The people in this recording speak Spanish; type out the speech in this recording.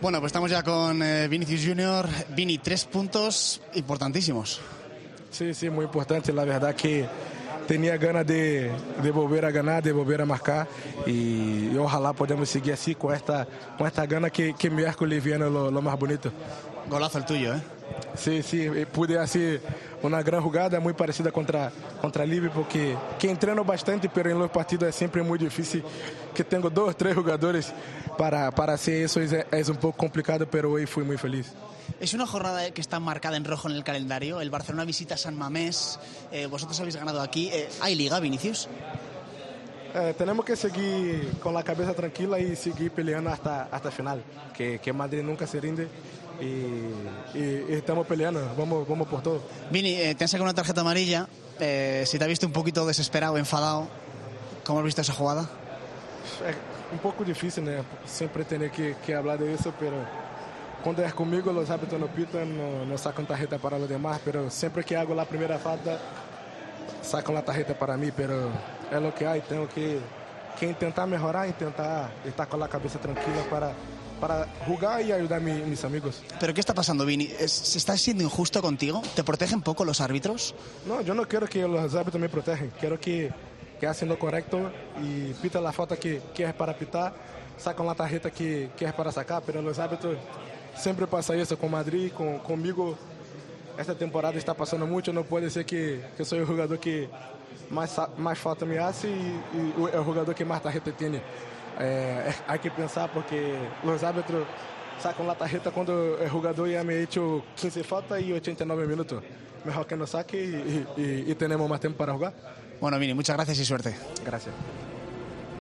Bueno, pues estamos ya con eh, Vinicius Junior. Vini, tres puntos importantísimos. Sí, sí, muy importante. La verdad que tenía ganas de, de volver a ganar, de volver a marcar y, y ojalá podamos seguir así con esta, con esta gana que, que miércoles viene lo, lo más bonito. Golazo el tuyo, ¿eh? Sí, sí, eh, pude hacer una gran jugada muy parecida contra, contra Liverpool, que, que entreno bastante, pero en los partidos es siempre muy difícil, que tengo dos, tres jugadores para, para hacer eso, es, es un poco complicado, pero hoy fui muy feliz. Es una jornada que está marcada en rojo en el calendario. El Barcelona visita San Mamés. Eh, vosotros habéis ganado aquí. Eh, ¿Hay liga, Vinicius? Eh, tenemos que seguir con la cabeza tranquila y seguir peleando hasta, hasta final, que, que Madrid nunca se rinde y, y- y estamos peleando, vamos, vamos por todo. Vini, eh, te han sacado una tarjeta amarilla. Eh, si te has visto un poquito desesperado, enfadado, ¿cómo has visto esa jugada? Es un poco difícil, ¿no? Siempre tener que, que hablar de eso, pero cuando es conmigo los árbitros no pitan, no, no sacan tarjeta para los demás, pero siempre que hago la primera falta, sacan la tarjeta para mí, pero es lo que hay, tengo que, que intentar mejorar, intentar estar con la cabeza tranquila para, para jugar y ayudar a mi- mis amigos. ¿Pero qué está pasando, Vini? ¿Es- ¿Se está siendo injusto contigo? ¿Te protegen poco los árbitros? No, yo no quiero que los árbitros me protejan, quiero que, que hacen lo correcto y pitan la falta que, que es para pitar, sacan la tarjeta que, que es para sacar, pero los árbitros siempre pasa eso con Madrid, con, conmigo. Esta temporada está pasando mucho, no puede ser que, que soy el jugador que más, sa- más falta me hace y, y el jugador que más tarjeta tiene. Eh, hay que pensar porque los árbitros sacan la tarjeta cuando el jugador ya me ha hecho 15 faltas y 89 minutos. Mejor que nos saque y, y- y- y tenemos más tiempo para jugar. Bueno, Vini, muchas gracias y suerte. Gracias.